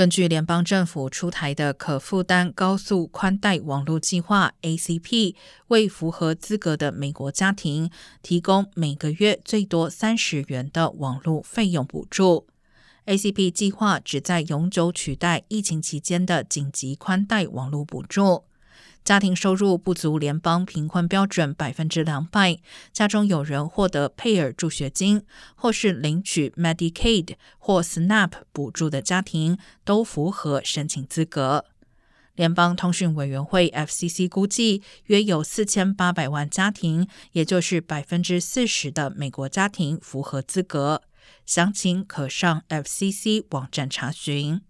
根据联邦政府出台的可负担高速宽带网络计划 （ACP），为符合资格的美国家庭提供每个月最多三十元的网络费用补助。ACP 计划旨在永久取代疫情期间的紧急宽带网络补助。家庭收入不足联邦贫困标准百分之两百，家中有人获得佩尔助学金，或是领取 Medicaid 或 SNAP 补助的家庭，都符合申请资格。联邦通讯委员会 FCC 估计，约有四千八百万家庭，也就是百分之四十的美国家庭符合资格。详情可上 FCC 网站查询。